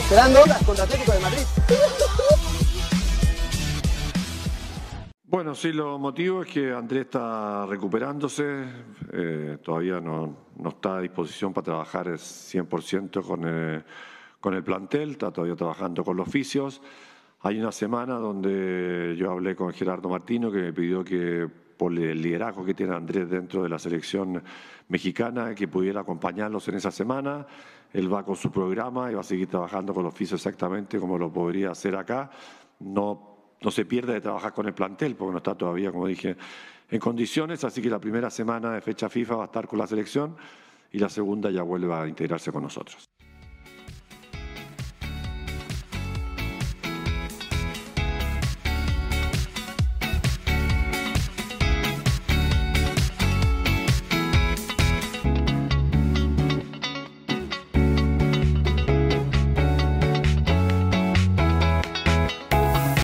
Esperando horas contra Atlético de Madrid. Bueno, sí, lo motivo es que Andrés está recuperándose, eh, todavía no, no, está a disposición para trabajar 100% con, eh, con el plantel, está todavía trabajando con los oficios. Hay una semana donde yo hablé con Gerardo Martino que me pidió que por el liderazgo que tiene Andrés dentro de la selección mexicana, que pudiera acompañarlos en esa semana. Él va con su programa y va a seguir trabajando con los oficios exactamente como lo podría hacer acá. No no se pierde de trabajar con el plantel, porque no está todavía, como dije, en condiciones, así que la primera semana de fecha FIFA va a estar con la selección y la segunda ya vuelve a integrarse con nosotros.